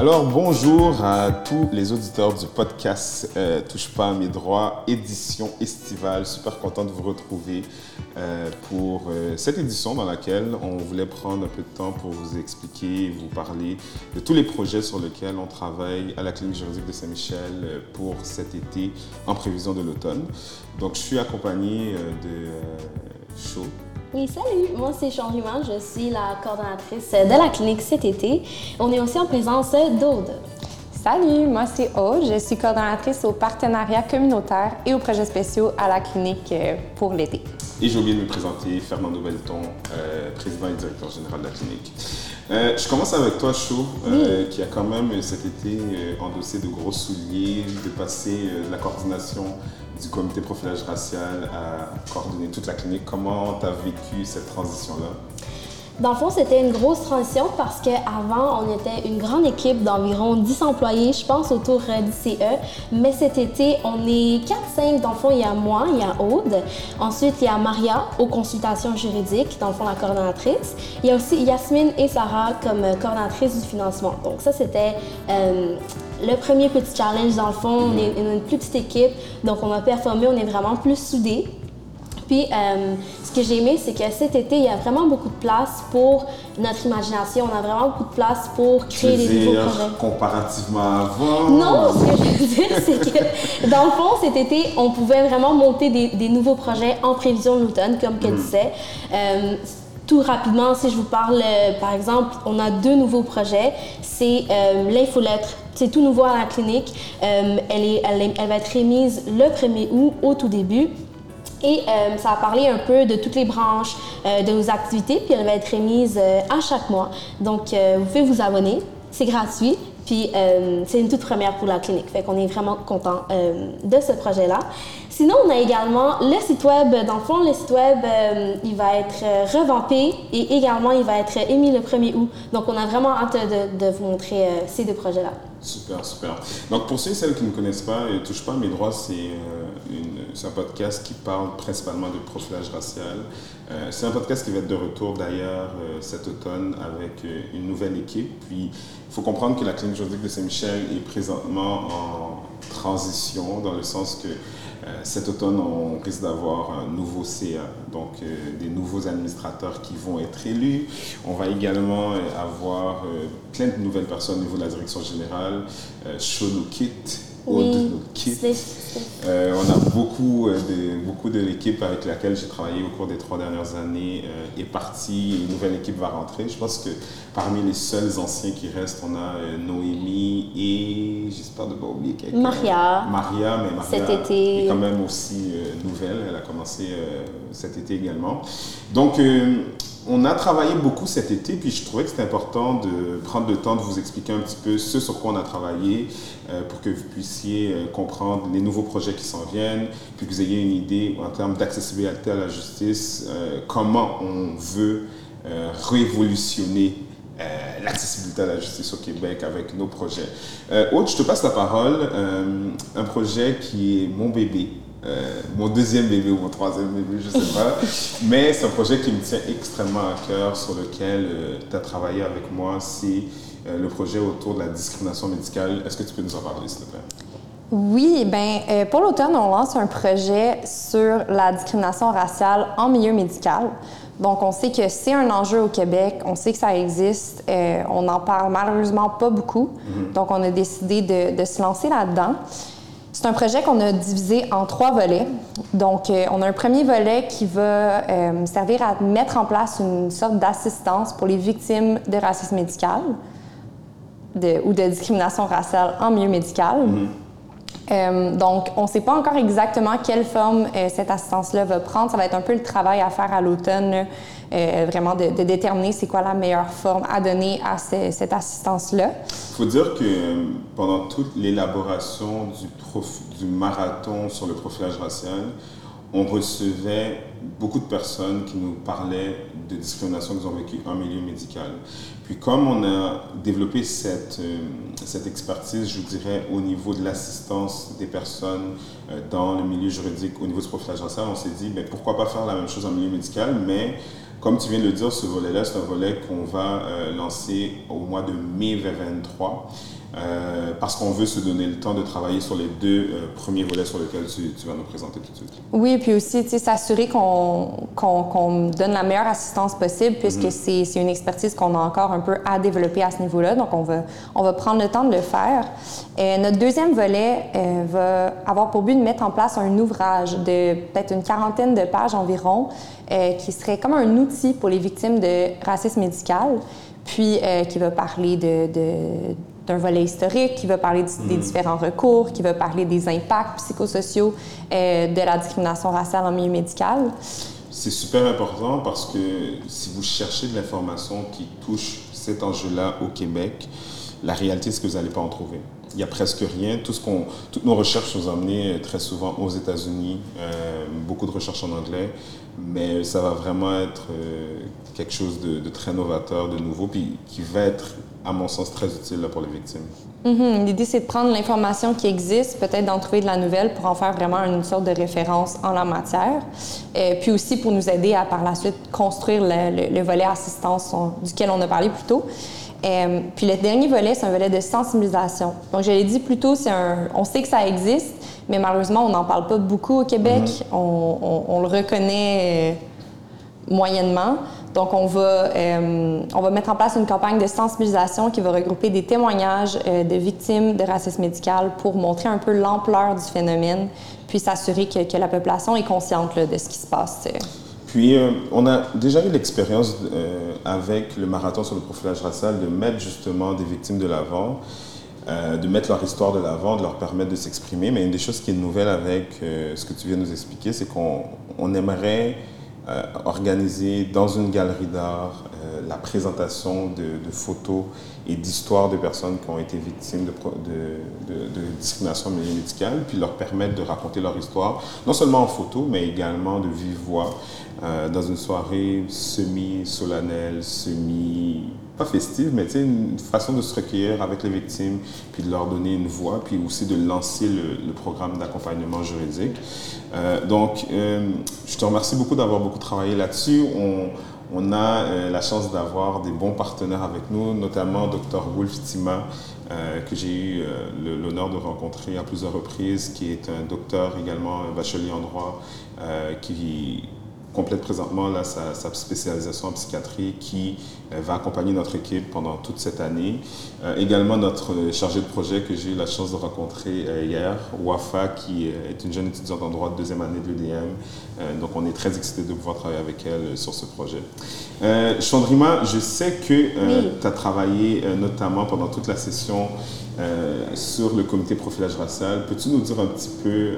Alors, bonjour à tous les auditeurs du podcast euh, Touche pas à mes droits, édition estivale. Super content de vous retrouver euh, pour euh, cette édition dans laquelle on voulait prendre un peu de temps pour vous expliquer, vous parler de tous les projets sur lesquels on travaille à la clinique juridique de Saint-Michel pour cet été en prévision de l'automne. Donc, je suis accompagné de Cho. Oui, salut, moi c'est Jean Riemann, je suis la coordonnatrice de la clinique cet été. On est aussi en présence d'Aude. Salut, moi c'est Aude, je suis coordonnatrice au partenariat communautaire et aux projets spéciaux à la clinique euh, pour l'été. Et j'ai oublié de me présenter, Fernando Belton, euh, président et directeur général de la clinique. Euh, je commence avec toi, Chou, qui a quand même cet été endossé de gros souliers, de passer de la coordination du comité profilage racial à coordonner toute la clinique. Comment tu as vécu cette transition-là? Dans le fond, c'était une grosse transition parce qu'avant, on était une grande équipe d'environ 10 employés, je pense, autour euh, du CE. Mais cet été, on est 4-5. Dans le fond, il y a moi, il y a Aude. Ensuite, il y a Maria aux consultations juridiques, dans le fond, la coordonnatrice. Il y a aussi Yasmine et Sarah comme euh, coordonnatrices du financement. Donc ça, c'était euh, le premier petit challenge. Dans le fond, on est une plus petite équipe, donc on a performé, on est vraiment plus soudés. Puis, euh, ce que j'ai aimé, c'est que cet été, il y a vraiment beaucoup de place pour notre imagination. On a vraiment beaucoup de place pour créer des nouveaux projets. comparativement avant? Non, ce que je veux dire, c'est que dans le fond, cet été, on pouvait vraiment monter des, nouveaux projets en prévision de l'automne, comme qu'elle mm. disait. Euh, tout rapidement, si je vous parle, euh, par exemple, on a deux nouveaux projets. C'est l'infolettre c'est tout nouveau à la clinique. elle, est, elle, elle, va être remise le 1er août au tout début. Et euh, ça a parlé un peu de toutes les branches euh, de nos activités, puis elle va être remise euh, à chaque mois. Donc, vous pouvez vous abonner, c'est gratuit, puis c'est une toute première pour la clinique. Fait qu'on est vraiment content de ce projet-là. Sinon, on a également le site web. Dans le fond, le site web, il va être revampé et également, il va être émis le 1er août. Donc, on a vraiment hâte de, de vous montrer ces deux projets-là. Super, super. Donc, pour ceux et celles qui ne connaissent pas, Touche pas mes droits, c'est c'est un podcast qui parle principalement de profilage racial. Euh, c'est un podcast qui va être de retour d'ailleurs euh, cet automne avec euh, une nouvelle équipe. Puis il faut comprendre que la clinique juridique de Saint-Michel est présentement en transition dans le sens que cet automne, on risque d'avoir un nouveau CA, donc des nouveaux administrateurs qui vont être élus. On va également avoir plein de nouvelles personnes au niveau de la direction générale. Shono Kit, oui, euh, on a beaucoup euh, de, beaucoup de l'équipe avec laquelle j'ai travaillé au cours des trois dernières années euh, est partie. Une nouvelle équipe va rentrer. Je pense que parmi les seuls anciens qui restent, on a Noémie et j'espère de pas oublier quelqu'un. Maria. Maria, mais Maria cet été. est quand même aussi nouvelle. Elle a commencé cet été également. Donc on a travaillé beaucoup cet été, puis je trouvais que c'était important de prendre le temps de vous expliquer un petit peu ce sur quoi on a travaillé euh, pour que vous puissiez euh, comprendre les nouveaux projets qui s'en viennent, puis que vous ayez une idée en termes d'accessibilité à la justice, euh, comment on veut révolutionner l'accessibilité à la justice au Québec avec nos projets. Aude, je te passe la parole. un projet qui est mon bébé, euh, mon deuxième bébé ou mon troisième bébé, je ne sais pas. Mais c'est un projet qui me tient extrêmement à cœur, sur lequel euh, tu as travaillé avec moi. C'est euh, le projet autour de la discrimination médicale. Est-ce que tu peux nous en parler, s'il te plaît? Oui, ben pour l'automne, on lance un projet sur la discrimination raciale en milieu médical. Donc, on sait que c'est un enjeu au Québec, on sait que ça existe, on n'en parle malheureusement pas beaucoup. Mm-hmm. Donc, on a décidé de, de se lancer là-dedans. C'est un projet qu'on a divisé en trois volets. Donc, euh, on a un premier volet qui va euh, servir à mettre en place une sorte d'assistance pour les victimes de racisme médical ou de discrimination raciale en milieu médical. Mm-hmm. Euh, donc, on ne sait pas encore exactement quelle forme cette assistance-là va prendre. Ça va être un peu le travail à faire à l'automne euh, vraiment de, déterminer c'est quoi la meilleure forme à donner à cette assistance-là. Il faut dire que euh, pendant toute l'élaboration du marathon sur le profilage racial, on recevait beaucoup de personnes qui nous parlaient de discrimination qu'ils ont vécues en milieu médical. Puis comme on a développé cette, euh, cette expertise, je dirais, au niveau de l'assistance des personnes dans le milieu juridique, au niveau du profilage racial, on s'est dit, ben, pourquoi pas faire la même chose en milieu médical, mais Comme tu viens de le dire, ce volet-là, c'est un volet qu'on va lancer au mois de mai 2023. Euh, parce qu'on veut se donner le temps de travailler sur les deux euh, premiers volets sur lesquels tu, vas nous présenter tout de suite. Oui, puis aussi, s'assurer qu'on donne la meilleure assistance possible, puisque mm-hmm. c'est une expertise qu'on a encore un peu à développer à ce niveau-là. Donc, on va, on va prendre le temps de le faire. Et notre deuxième volet euh, va avoir pour but de mettre en place un ouvrage de peut-être une quarantaine de pages environ, qui serait comme un outil pour les victimes de racisme médical, puis qui va parler de, de d'un volet historique, qui va parler des mm. différents recours, qui va parler des impacts psychosociaux euh, de la discrimination raciale en milieu médical. C'est super important parce que si vous cherchez de l'information qui touche cet enjeu-là au Québec, la réalité, c'est que vous n'allez pas en trouver. Il n'y a presque rien. Tout ce qu'on, toutes nos recherches nous ont amené très souvent aux États-Unis, euh, beaucoup de recherches en anglais, mais ça va vraiment être euh, quelque chose de, très novateur, de nouveau, puis qui va être, à mon sens, très utile pour les victimes. Mm-hmm. L'idée, c'est de prendre l'information qui existe, peut-être d'en trouver de la nouvelle pour en faire vraiment une sorte de référence en la matière, et puis aussi pour nous aider à, par la suite, construire le, volet assistance duquel on a parlé plus tôt. Euh, puis le dernier volet, c'est un volet de sensibilisation. Donc, je l'ai dit plus tôt, un, on sait que ça existe, mais malheureusement, on n'en parle pas beaucoup au Québec. Mm-hmm. on, le reconnaît euh, moyennement. Donc, on va, euh, on va mettre en place une campagne de sensibilisation qui va regrouper des témoignages de victimes de racisme médical pour montrer un peu l'ampleur du phénomène, puis s'assurer que, la population est consciente de ce qui se passe. Puis, euh, on a déjà eu l'expérience euh, avec le marathon sur le profilage racial de mettre justement des victimes de l'avant, euh, de mettre leur histoire de l'avant, de leur permettre de s'exprimer. Mais une des choses qui est nouvelle avec ce que tu viens de nous expliquer, c'est qu'on aimerait organiser dans une galerie d'art la présentation de, photos et d'histoires de personnes qui ont été victimes de, de, de discrimination médicale, puis leur permettre de raconter leur histoire, non seulement en photo, mais également de vive voix. Euh, dans une soirée semi-solennelle, semi... pas festive, mais une façon de se recueillir avec les victimes, puis de leur donner une voix, puis aussi de lancer le, programme d'accompagnement juridique. Euh, donc, euh, je te remercie beaucoup d'avoir beaucoup travaillé là-dessus. On, a la chance d'avoir des bons partenaires avec nous, notamment Dr. Wolf Tima, que j'ai eu l'honneur de rencontrer à plusieurs reprises, qui est un docteur également, un bachelier en droit, qui complète présentement là, sa, spécialisation en psychiatrie qui euh, va accompagner notre équipe pendant toute cette année. Euh, également notre chargé de projet que j'ai eu la chance de rencontrer euh, hier, Wafa, qui est une jeune étudiante en droit de deuxième année de l'UDM. donc on est très excités de pouvoir travailler avec elle sur ce projet. Chandrima, je sais que tu as travaillé notamment pendant toute la session sur le comité profilage racial. Peux-tu nous dire un petit peu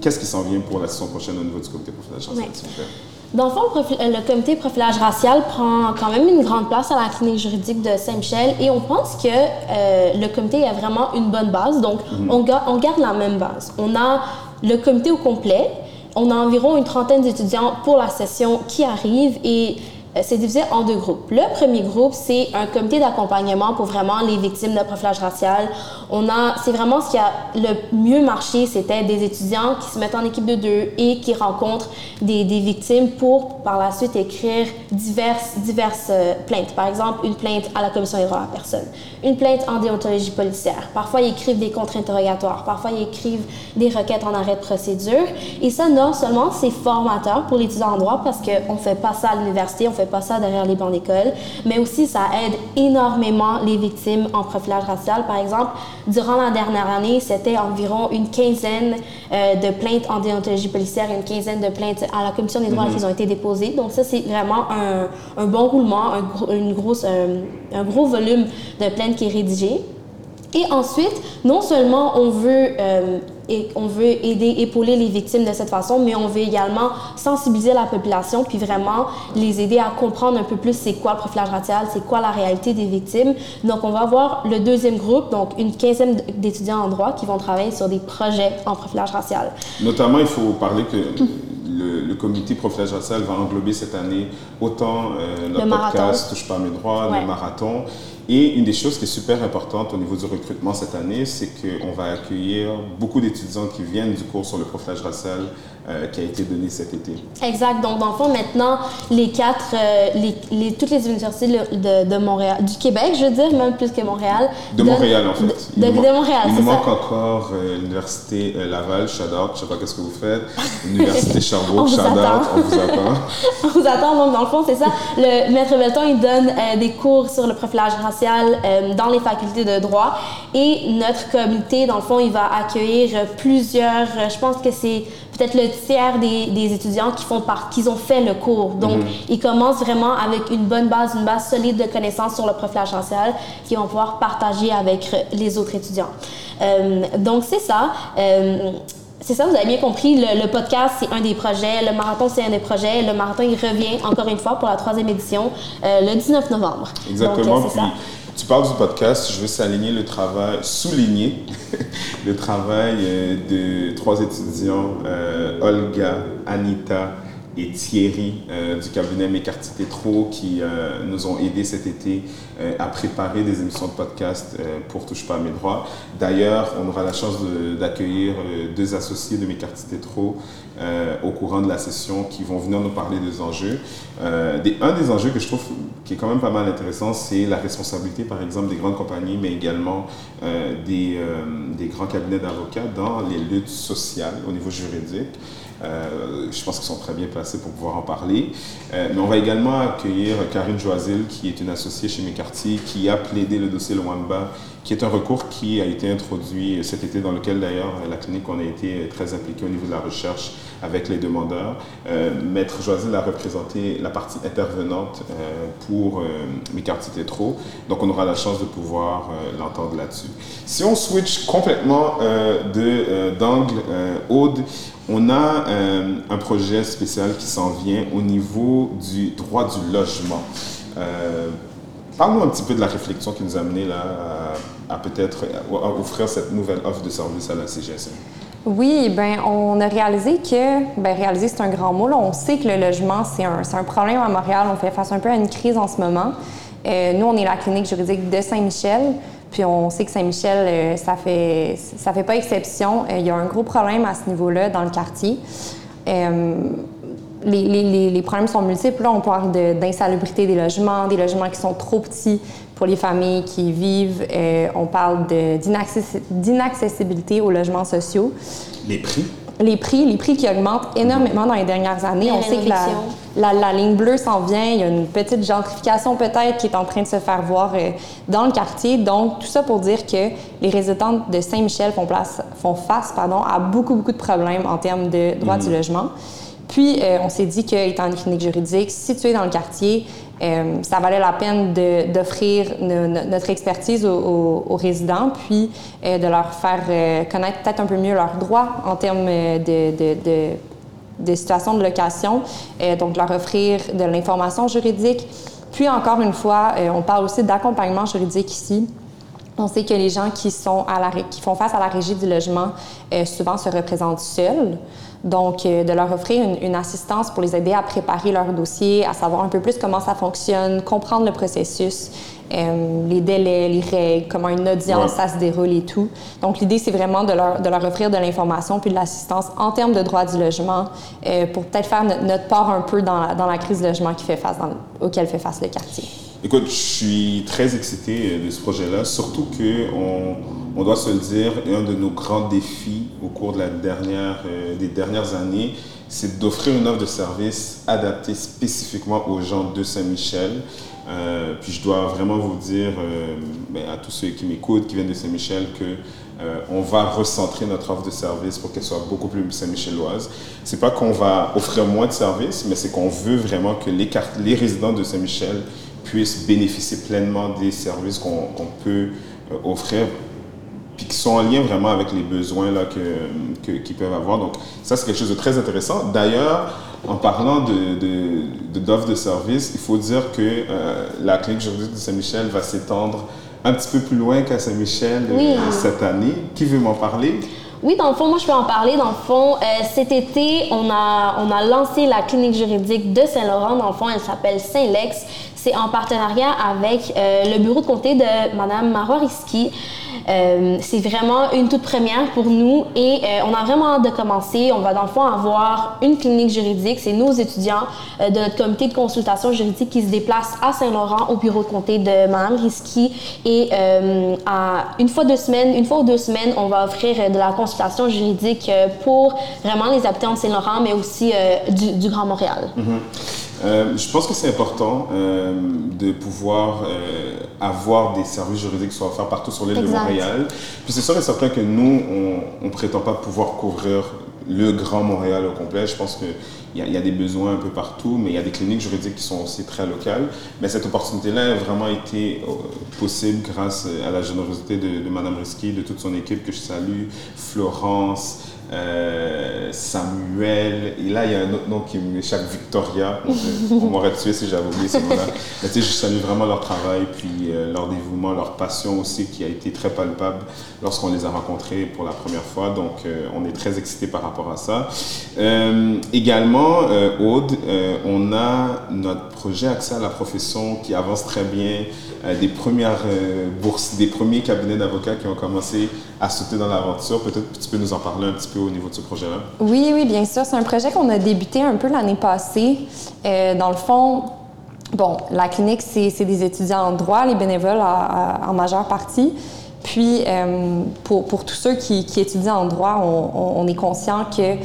Qu'est-ce qui s'en vient pour la session prochaine au niveau du comité profilage racial, s'il vous plaît? Dans le fond, le, comité profilage racial prend quand même une grande place à la clinique juridique de Saint-Michel et on pense que euh, le comité a vraiment une bonne base. Donc, mhm. on, on, garde la même base. On a le comité au complet. On a environ une trentaine d'étudiants pour la session qui arrive et c'est divisé en deux groupes. Le premier groupe, c'est un comité d'accompagnement pour vraiment les victimes de profilage racial. On a, c'est vraiment ce qui a le mieux marché, c'était des étudiants qui se mettent en équipe de deux et qui rencontrent des, des victimes pour par la suite écrire diverses, diverses euh, plaintes. Par exemple, une plainte à la commission des droits de la personne, une plainte en déontologie policière. Parfois, ils écrivent des contre-interrogatoires. Parfois, ils écrivent des requêtes en arrêt de procédure. Et ça, non seulement c'est formateur pour l'étudiant en droit parce qu'on ne fait pas ça à l'université, pas ça derrière les bancs d'école, mais aussi ça aide énormément les victimes en profilage racial. Par exemple, durant la dernière année, c'était environ une quinzaine euh, de plaintes en déontologie policière et une quinzaine de plaintes à la commission des droits mm qui ont été déposées. Donc ça, c'est vraiment un, un, bon roulement, un, une grosse, euh, un gros volume de plaintes qui est rédigé. Et ensuite, non seulement on veut, euh, et on veut aider, épauler les victimes de cette façon, mais on veut également sensibiliser la population, puis vraiment les aider à comprendre un peu plus c'est quoi le profilage racial, c'est quoi la réalité des victimes. Donc, on va avoir le deuxième groupe, donc une quinzaine d'étudiants en droit qui vont travailler sur des projets en profilage racial. Notamment, il faut parler que le, comité profilage racial va englober cette année autant euh, notre podcast Touche pas mes droits, le marathon, Et une des choses qui est super importante au niveau du recrutement cette année, c'est qu'on va accueillir beaucoup d'étudiants qui viennent du cours sur le profilage racial euh, qui a été donné cet été. Exact. Donc, dans le fond, maintenant, les quatre, euh, les, les, toutes les universités de, de, Montréal, du Québec, je veux dire, même plus que Montréal. De Montréal, en fait. De, de, Montréal, Il nous manque encore euh, l'Université Laval, out, je sais pas qu'est-ce que vous faites. L'Université Sherbrooke, out, on vous attend. on vous attend. Donc, dans le fond, c'est ça. Le maître Belton, il donne des cours sur le profilage racial dans les facultés de droit. Et notre comité, dans le fond, il va accueillir plusieurs, je pense que c'est peut-être le tiers des, étudiants qui font part, qui ont fait le cours. Donc, mhm. ils commencent vraiment avec une bonne base, une base solide de connaissances sur le profilage racial qu'ils vont pouvoir partager avec les autres étudiants. Euh, donc, c'est ça. Euh, c'est ça, vous avez bien compris. Le, podcast, c'est un des projets. Le marathon, c'est un des projets. Le marathon, il revient encore une fois pour la troisième édition euh, le 19 novembre. Exactement. Donc, ça. Tu parles du podcast, je veux s'aligner le travail, souligner le travail euh, de trois étudiants, euh, Olga, Anita Thierry euh, du cabinet Mécarty Tétro qui nous ont aidés cet été à préparer des émissions de podcast pour Touche pas à mes droits. D'ailleurs, on aura la chance d'accueillir deux associés de Mécarty Tétro euh, au courant de la session qui vont venir nous parler des enjeux. Euh, un des enjeux que je trouve qui est quand même pas mal intéressant, c'est la responsabilité, par exemple, des grandes compagnies, mais également euh, des, grands cabinets d'avocats dans les luttes sociales au niveau juridique. Je pense qu'ils sont très bien placés pour pouvoir en parler. mais on va également accueillir Karine Joisil, qui est une associée chez Mécartier, qui a plaidé le dossier Luamba qui est un recours qui a été introduit cet été, dans lequel d'ailleurs la clinique, on a été très impliqué au niveau de la recherche avec les demandeurs. Euh, Maître Joisil a représenté la partie intervenante euh, pour euh, Mécarty Tétro, donc on aura la chance de pouvoir euh, l'entendre là-dessus. Si on switch complètement d'angle, Aude, on a un projet spécial qui s'en vient au niveau du droit du logement. Parle-nous un petit peu de la réflexion qui nous a amené là à, peut-être offrir cette nouvelle offre de service à la CGSN. Oui, ben on a réalisé que, ben réaliser c'est un grand mot, on sait que le logement c'est un, un, problème à Montréal, on fait face un peu à une crise en ce moment. Euh, nous, on est la clinique juridique de Saint-Michel, puis on sait que Saint-Michel, euh, ça fait ça fait pas exception. Euh, il y a un gros problème à ce niveau-là dans le quartier les, les, problèmes sont multiples. Là, on parle d'insalubrité des logements, des logements qui sont trop petits pour les familles qui y vivent. Euh, on parle d'inaccessibilité aux logements sociaux. Les prix? Les prix, les prix qui augmentent énormément dans les dernières années. on sait que la, la, ligne bleue s'en vient. Il y a une petite gentrification peut-être qui est en train de se faire voir euh, dans le quartier. Donc, tout ça pour dire que les résidents de Saint-Michel font, font face pardon, à beaucoup, beaucoup de problèmes en termes de droit du mhm. logement. Puis, euh, on s'est dit qu'étant une clinique juridique située dans le quartier, euh, ça valait la peine d'offrir notre expertise aux, résidents, puis euh, de leur faire connaître peut-être un peu mieux leurs droits en termes de, de, de situation de location, donc leur offrir de l'information juridique. Puis encore une fois, on parle aussi d'accompagnement juridique ici. On sait que les gens qui font face à la régie du logement souvent se représentent seuls. Donc, euh, de leur offrir une, assistance pour les aider à préparer leur dossier, à savoir un peu plus comment ça fonctionne, comprendre le processus, euh, les délais, les règles, comment une audience, ça se déroule et tout. Donc, l'idée, c'est vraiment de leur, de leur, offrir de l'information puis de l'assistance en termes de droit du logement euh, pour peut-être faire notre, part un peu dans la, dans la crise de logement qui fait face dans, auquel fait face le quartier. Écoute, je suis très excité de ce projet-là, surtout qu'on on doit se le dire, un de nos grands défis au cours euh, des dernières années, c'est d'offrir une offre de service adaptée spécifiquement aux gens de Saint-Michel. Euh, puis je dois vraiment vous dire, euh, ben, à tous ceux qui m'écoutent, qui viennent de Saint-Michel, que on va recentrer notre offre de service pour qu'elle soit beaucoup plus Saint-Micheloise. C'est pas qu'on va offrir moins de services, mais c'est qu'on veut vraiment que les, résidents de Saint-Michel puissent bénéficier pleinement des services qu'on peut offrir puis qui sont en lien vraiment avec les besoins là, que, qu'ils peuvent avoir. Donc, ça, c'est quelque chose de très intéressant. D'ailleurs, en parlant de, de, d'offres de, services, il faut dire que euh, la clinique juridique de Saint-Michel va s'étendre un petit peu plus loin qu'à Saint-Michel euh, cette année. Qui veut m'en parler? Oui, dans le fond, moi, je peux en parler. Dans le fond, euh, cet été, on a, on a lancé la clinique juridique de Saint-Laurent. Dans le fond, elle s'appelle Saint-Lex. C'est en partenariat avec le bureau de comté de Madame Marois Risky. Euh, c'est vraiment une toute première pour nous et euh, on a vraiment hâte de commencer. On va dans le fond avoir une clinique juridique. C'est nos étudiants euh, de notre comité de consultation juridique qui se déplacent à Saint-Laurent au bureau de comté de Mme Risky et une fois deux semaines, une fois ou deux semaines, on va offrir de la consultation juridique pour vraiment les habitants de Saint-Laurent, mais aussi du, Grand Montréal. Mm-hmm. Euh, je pense que c'est important euh, de pouvoir euh, avoir des services juridiques qui soient offerts partout sur l'île de Montréal. Puis c'est sûr et certain que nous, on ne prétend pas pouvoir couvrir le Grand Montréal au complet. Je pense qu'il y, y, a des besoins un peu partout, mais il y a des cliniques juridiques qui sont aussi très locales. Mais cette opportunité-là a vraiment été possible grâce à la générosité de, de Mme Risky, de toute son équipe que je salue, Florence, euh, Samuel, et là il y a un autre nom qui m'échappe, Victoria. On m'aurait tué si j'avais oublié ce nom-là. Mais tu sais, je salue vraiment leur travail, puis euh, leur dévouement, leur passion aussi qui a été très palpable lorsqu'on les a rencontrés pour la première fois. Donc euh, on est très excités par rapport à ça. également, Aude, on a notre projet Accès à la profession qui avance très bien. Des premières bourses, des premiers cabinets d'avocats qui ont commencé à sauter dans l'aventure. Peut-être que tu peux nous en parler un petit peu au niveau de ce projet-là? Oui, oui, bien sûr. C'est un projet qu'on a débuté un peu l'année passée. Euh, dans le fond, bon, la clinique, c'est des étudiants en droit, les bénévoles en, majeure partie. Puis, euh, pour, pour, tous ceux qui, étudient en droit, on, est conscient qu'il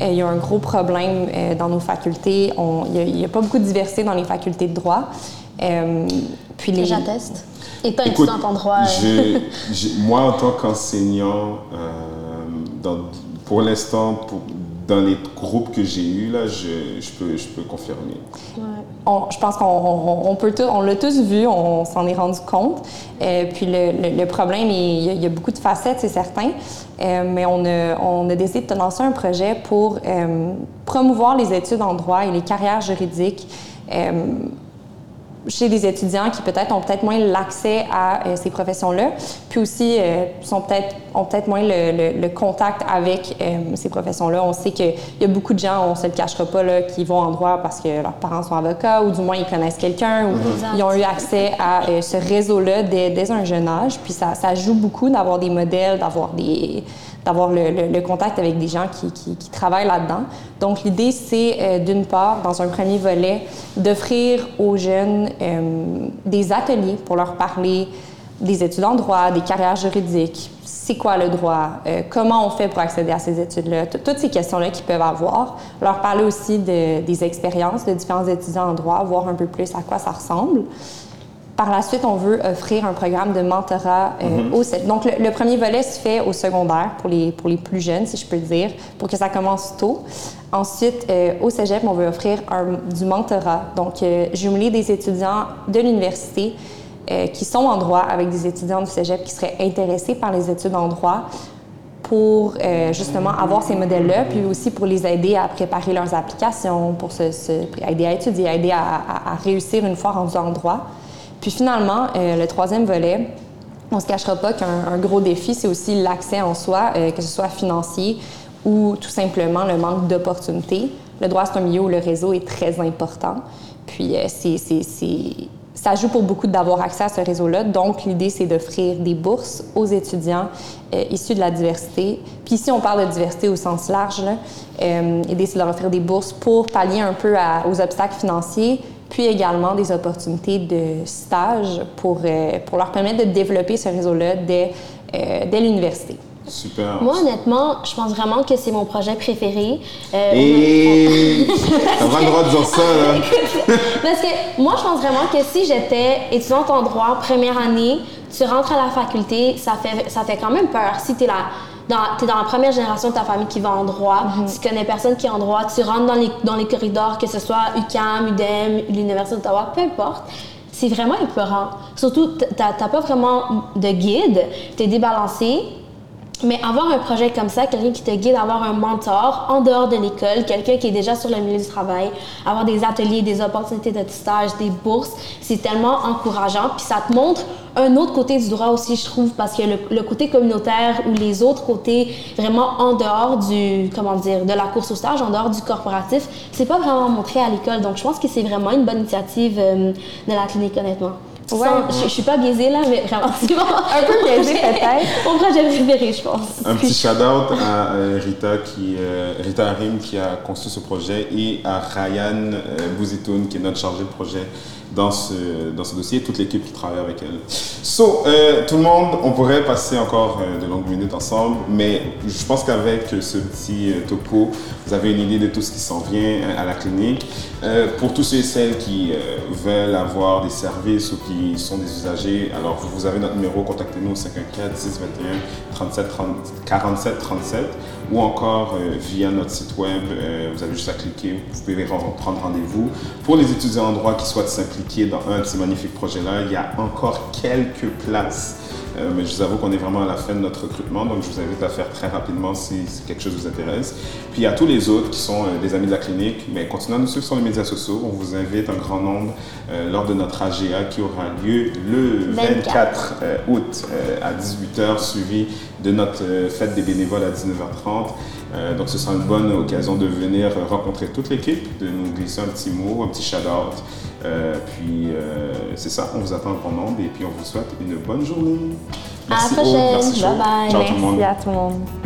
euh, y a un gros problème dans nos facultés. Il n'y a, pas beaucoup de diversité dans les facultés de droit. Puis les... J'atteste. Et pas étudiante en droit. moi, en tant qu'enseignant, dans pour l'instant, dans les groupes que j'ai eus, là, je, je, peux, je peux confirmer. je pense qu'on peut on l'a tous vu, on s'en est rendu compte. Euh, puis le, le, problème, il y, a, beaucoup de facettes, c'est certain. Euh, mais on a, on a décidé de lancer un projet pour euh, promouvoir les études en droit et les carrières juridiques chez des étudiants qui peut-être ont peut-être moins l'accès à euh, ces professions-là, puis aussi euh, sont peut-être ont peut-être moins le, le, contact avec euh, ces professions-là. On sait qu'il y a beaucoup de gens, on se le cachera pas, là, qui vont en droit parce que leurs parents sont avocats ou du moins ils connaissent quelqu'un ou ils ont eu accès à ce réseau-là dès, dès, un jeune âge. Puis ça, ça joue beaucoup d'avoir des modèles, d'avoir des d'avoir le, contact avec des gens qui, qui, travaillent là-dedans. Donc, l'idée, c'est euh, d'une part, dans un premier volet, d'offrir aux jeunes euh, des ateliers pour leur parler des études en droit, des carrières juridiques, c'est quoi le droit, euh, comment on fait pour accéder à ces études-là, toutes ces questions-là qu'ils peuvent avoir. Leur parler aussi de, des expériences de différents étudiants en droit, voir un peu plus à quoi ça ressemble. Par la suite, on veut offrir un programme de mentorat euh, mhm. au Donc, le, premier volet se fait au secondaire pour les, pour les plus jeunes, si je peux dire, pour que ça commence tôt. Ensuite, euh, au cégep, on veut offrir du mentorat. Donc, euh, jumeler des étudiants de l'université qui sont en droit avec des étudiants du cégep qui seraient intéressés par les études en droit pour justement avoir ces modèles-là, puis aussi pour les aider à préparer leurs applications, pour se, aider à étudier, aider à, à réussir une fois rendus en droit. Puis finalement, euh, le troisième volet, on ne se cachera pas qu'un gros défi, c'est aussi l'accès en soi, euh, que ce soit financier ou tout simplement le manque d'opportunités. Le droit, c'est un milieu où le réseau est très important. Puis euh, c'est, ça joue pour beaucoup d'avoir accès à ce réseau-là. Donc, l'idée, c'est d'offrir des bourses aux étudiants issus de la diversité. Puis ici, on parle de diversité au sens large. l'idée, c'est de leur offrir des bourses pour pallier un peu aux obstacles financiers, puis également des opportunités de stage pour, euh, pour leur permettre de développer ce réseau-là dès, euh, dès l'université. Super. Moi, honnêtement, je pense vraiment que c'est mon projet préféré. Euh, Et t'as pas le droit de dire ça, là. Parce que moi, je pense vraiment que si j'étais étudiante en droit, première année, tu rentres à la faculté, ça fait, ça fait quand même peur. Si tu es là tu es dans la première génération de ta famille qui va en droit, mhm. tu connais personne qui est en droit, tu rentres dans les, dans les corridors, que ce soit UCAM, UDEM, l'Université d'Ottawa, peu importe. C'est vraiment épeurant. Surtout, tu n'as pas vraiment de guide, tu es débalancé. Mais avoir un projet comme ça, quelqu'un qui te guide, avoir un mentor en dehors de l'école, quelqu'un qui est déjà sur le milieu du travail, avoir des ateliers, des opportunités de stage, des bourses, c'est tellement encourageant. Puis ça te montre un autre côté du droit aussi, je trouve, parce que le, côté communautaire ou les autres côtés vraiment en dehors du, comment dire, de la course au stage, en dehors du corporatif, c'est pas vraiment montré à l'école. Donc je pense que c'est vraiment une bonne initiative euh, de la clinique, honnêtement. Ouais. je, suis pas biaisée là, mais vraiment, c'est Un peu biaisée peut-être. Mon projet préféré, je pense. Un petit shout-out à euh, Rita, qui, euh, Rita Harim qui a construit ce projet et à Ryan Bouzitoun qui est notre chargé de projet dans ce, dans ce dossier, toute l'équipe qui travaille avec elle. So, euh, tout le monde, on pourrait passer encore euh, de longues minutes ensemble, mais je pense qu'avec ce petit euh, topo, vous avez une idée de tout ce qui s'en vient à la clinique. pour tous ceux et celles qui veulent avoir des services ou qui sont des usagers, alors vous avez notre numéro, contactez-nous au 514 621 37 47 37 ou encore via notre site web, vous avez juste à cliquer, vous pouvez prendre rendez-vous. Pour les étudiants en droit qui souhaitent s'impliquer, dans un de ces magnifiques projets-là. Il y a encore quelques places. Euh, mais je vous avoue qu'on est vraiment à la fin de notre recrutement, donc je vous invite à faire très rapidement si, quelque chose vous intéresse. Puis il y a tous les autres qui sont euh, des amis de la clinique, mais continuez à nous suivre sur les médias sociaux. On vous invite un grand nombre euh, lors de notre AGA qui aura lieu le 24, août à 18h, suivi de notre fête des bénévoles à 19h30. donc ce sera une bonne occasion de venir rencontrer toute l'équipe, de nous glisser un petit mot, un petit shout-out. Euh, puis euh, c'est ça, on vous attend en grand nombre et puis on vous souhaite une bonne journée. Merci. À la prochaine. Bye bye. Ciao, Merci tout le monde. à tout le monde.